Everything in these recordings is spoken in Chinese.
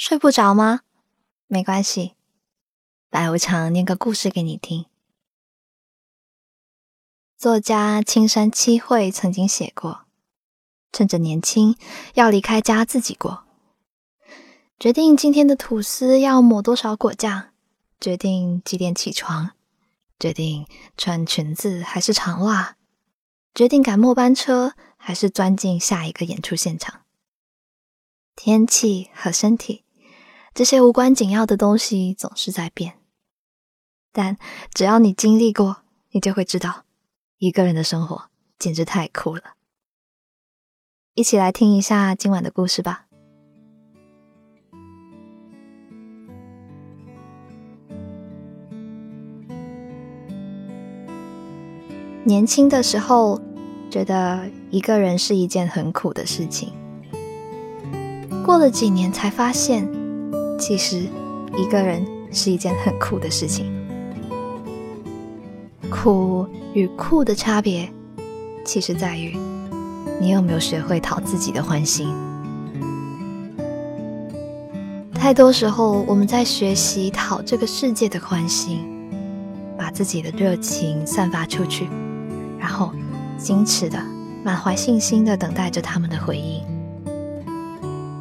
睡不着吗？没关系，白无常念个故事给你听。作家青山七惠曾经写过：趁着年轻，要离开家自己过。决定今天的吐司要抹多少果酱，决定几点起床，决定穿裙子还是长袜，决定赶末班车还是钻进下一个演出现场。天气和身体，这些无关紧要的东西总是在变，但只要你经历过，你就会知道，一个人的生活简直太酷了。一起来听一下今晚的故事吧。年轻的时候，觉得一个人是一件很苦的事情。过了几年才发现，其实一个人是一件很酷的事情。苦与酷的差别，其实在于你有没有学会讨自己的欢心。太多时候，我们在学习讨这个世界的欢心，把自己的热情散发出去，然后矜持的、满怀信心的等待着他们的回应。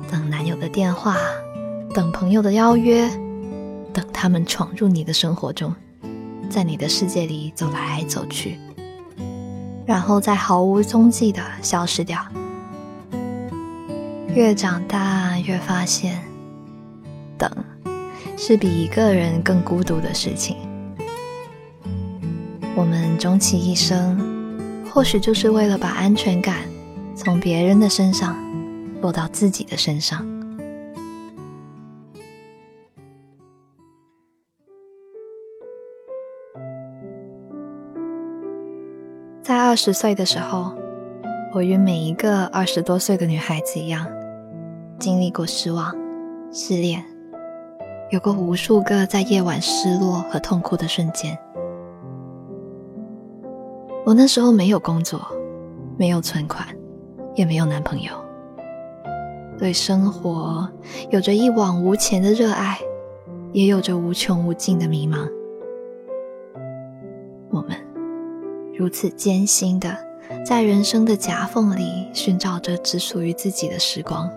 等男友的电话，等朋友的邀约，等他们闯入你的生活中，在你的世界里走来走去，然后再毫无踪迹的消失掉。越长大越发现，等是比一个人更孤独的事情。我们终其一生，或许就是为了把安全感从别人的身上落到自己的身上。在二十岁的时候，我与每一个二十多岁的女孩子一样，经历过失望、失恋，有过无数个在夜晚失落和痛苦的瞬间。我那时候没有工作，没有存款，也没有男朋友，对生活有着一往无前的热爱，也有着无穷无尽的迷茫。我们。如此艰辛的，在人生的夹缝里寻找着只属于自己的时光。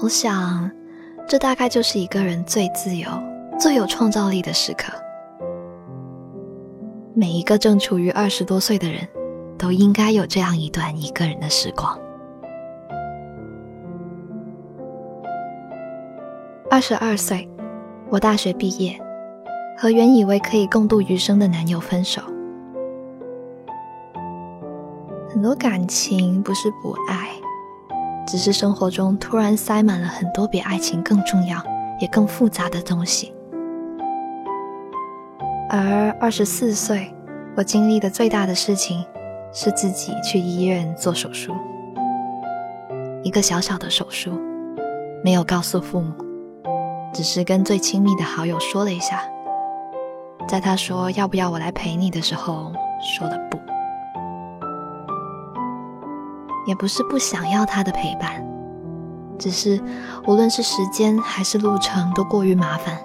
我想，这大概就是一个人最自由、最有创造力的时刻。每一个正处于二十多岁的人，都应该有这样一段一个人的时光。二十二岁，我大学毕业，和原以为可以共度余生的男友分手。很多感情不是不爱，只是生活中突然塞满了很多比爱情更重要也更复杂的东西。而二十四岁，我经历的最大的事情是自己去医院做手术，一个小小的手术，没有告诉父母，只是跟最亲密的好友说了一下，在他说要不要我来陪你的时候，说了不。也不是不想要他的陪伴，只是无论是时间还是路程都过于麻烦。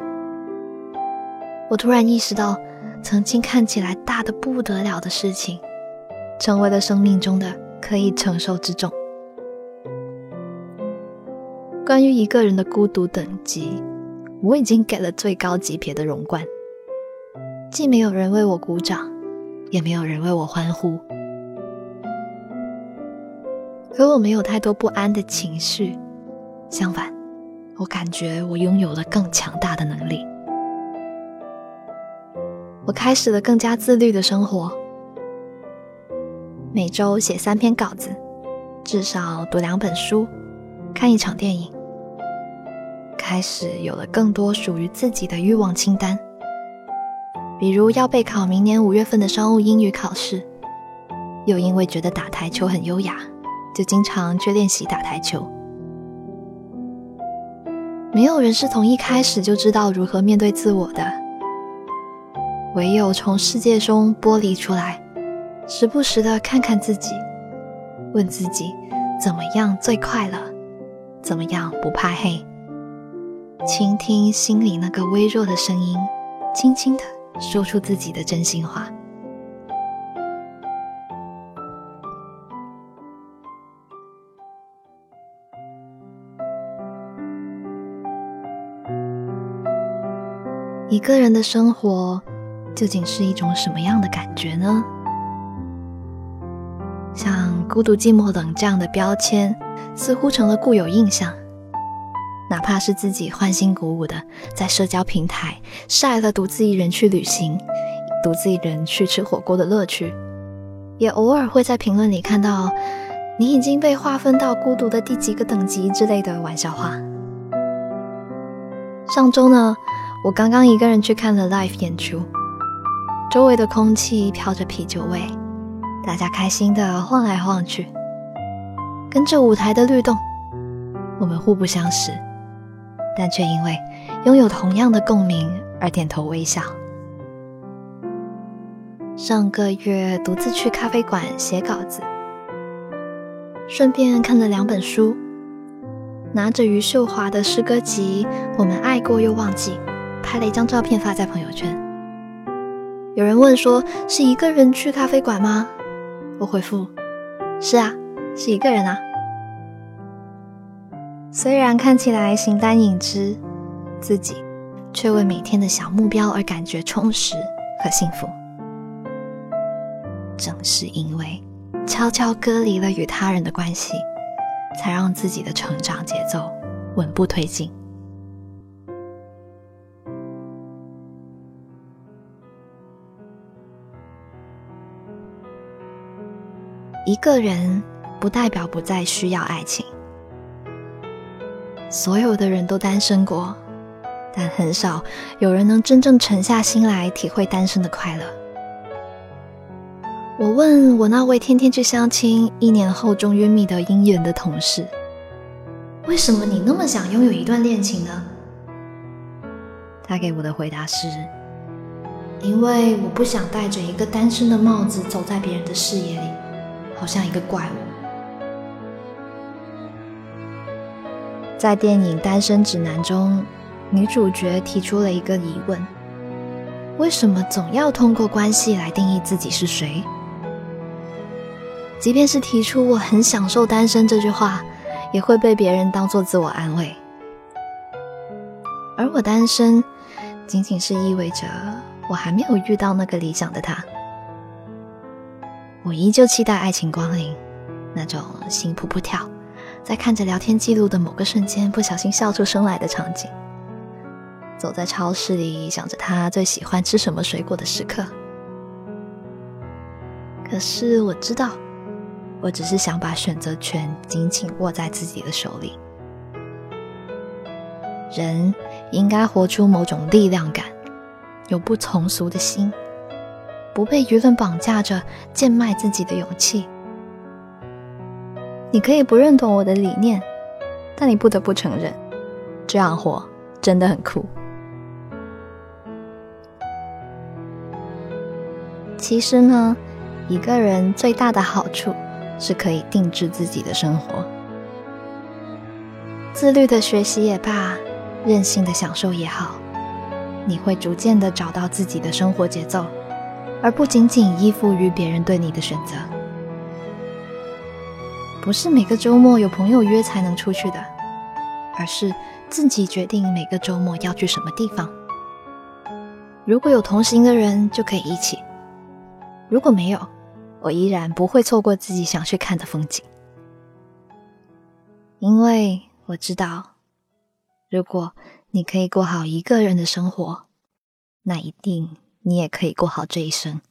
我突然意识到，曾经看起来大的不得了的事情，成为了生命中的可以承受之重。关于一个人的孤独等级，我已经给了最高级别的荣冠，既没有人为我鼓掌，也没有人为我欢呼。可我没有太多不安的情绪，相反，我感觉我拥有了更强大的能力。我开始了更加自律的生活，每周写三篇稿子，至少读两本书，看一场电影。开始有了更多属于自己的欲望清单，比如要备考明年五月份的商务英语考试，又因为觉得打台球很优雅。就经常去练习打台球。没有人是从一开始就知道如何面对自我的，唯有从世界中剥离出来，时不时的看看自己，问自己怎么样最快乐，怎么样不怕黑？倾听心里那个微弱的声音，轻轻的说出自己的真心话。一个人的生活究竟是一种什么样的感觉呢？像孤独、寂寞、冷这样的标签，似乎成了固有印象。哪怕是自己欢欣鼓舞的在社交平台晒了独自一人去旅行、独自一人去吃火锅的乐趣，也偶尔会在评论里看到“你已经被划分到孤独的第几个等级”之类的玩笑话。上周呢？我刚刚一个人去看了 live 演出，周围的空气飘着啤酒味，大家开心的晃来晃去，跟着舞台的律动。我们互不相识，但却因为拥有同样的共鸣而点头微笑。上个月独自去咖啡馆写稿子，顺便看了两本书，拿着余秀华的诗歌集《我们爱过又忘记》。拍了一张照片发在朋友圈。有人问说：“是一个人去咖啡馆吗？”我回复：“是啊，是一个人啊。”虽然看起来形单影只，自己却为每天的小目标而感觉充实和幸福。正是因为悄悄隔离了与他人的关系，才让自己的成长节奏稳步推进。一个人不代表不再需要爱情。所有的人都单身过，但很少有人能真正沉下心来体会单身的快乐。我问我那位天天去相亲、一年后终于觅得姻缘的同事：“为什么你那么想拥有一段恋情呢？”他给我的回答是：“因为我不想戴着一个单身的帽子走在别人的视野里。”好像一个怪物。在电影《单身指南》中，女主角提出了一个疑问：为什么总要通过关系来定义自己是谁？即便是提出“我很享受单身”这句话，也会被别人当做自我安慰。而我单身，仅仅是意味着我还没有遇到那个理想的他。我依旧期待爱情光临，那种心扑扑跳，在看着聊天记录的某个瞬间不小心笑出声来的场景。走在超市里想着他最喜欢吃什么水果的时刻。可是我知道，我只是想把选择权紧紧握在自己的手里。人应该活出某种力量感，有不从俗的心。不被舆论绑架着贱卖自己的勇气。你可以不认同我的理念，但你不得不承认，这样活真的很酷。其实呢，一个人最大的好处是可以定制自己的生活，自律的学习也罢，任性的享受也好，你会逐渐的找到自己的生活节奏。而不仅仅依附于别人对你的选择，不是每个周末有朋友约才能出去的，而是自己决定每个周末要去什么地方。如果有同行的人，就可以一起；如果没有，我依然不会错过自己想去看的风景，因为我知道，如果你可以过好一个人的生活，那一定。你也可以过好这一生。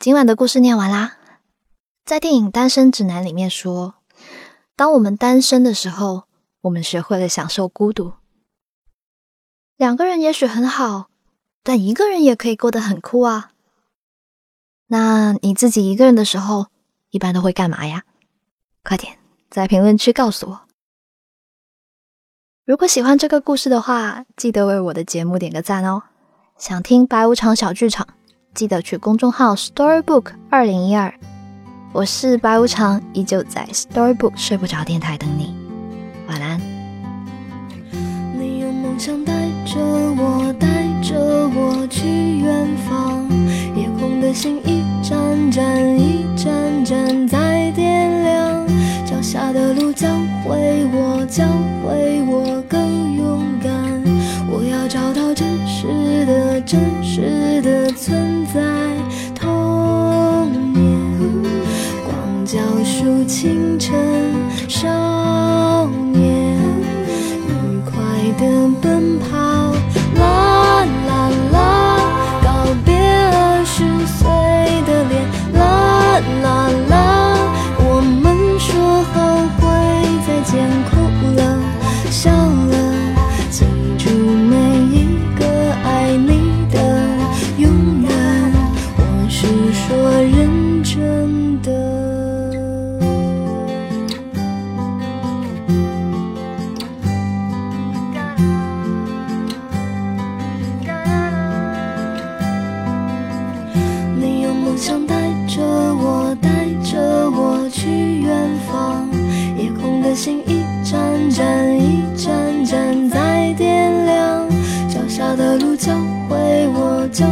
今晚的故事念完啦。在电影《单身指南》里面说，当我们单身的时候，我们学会了享受孤独。两个人也许很好，但一个人也可以过得很酷啊。那你自己一个人的时候，一般都会干嘛呀？快点在评论区告诉我。如果喜欢这个故事的话，记得为我的节目点个赞哦。想听白无常小剧场，记得去公众号 Storybook 二零一二我是白无常，依旧在 Storybook 睡不着电台等你，晚安。你用梦想带着我，带着我去远方，夜空的星一盏盏，一盏盏在点亮，脚下的路教会我，教真的。你用梦想带着我，带着我去远方。夜空的星一盏盏，一盏盏在点亮。脚下的路教会我，教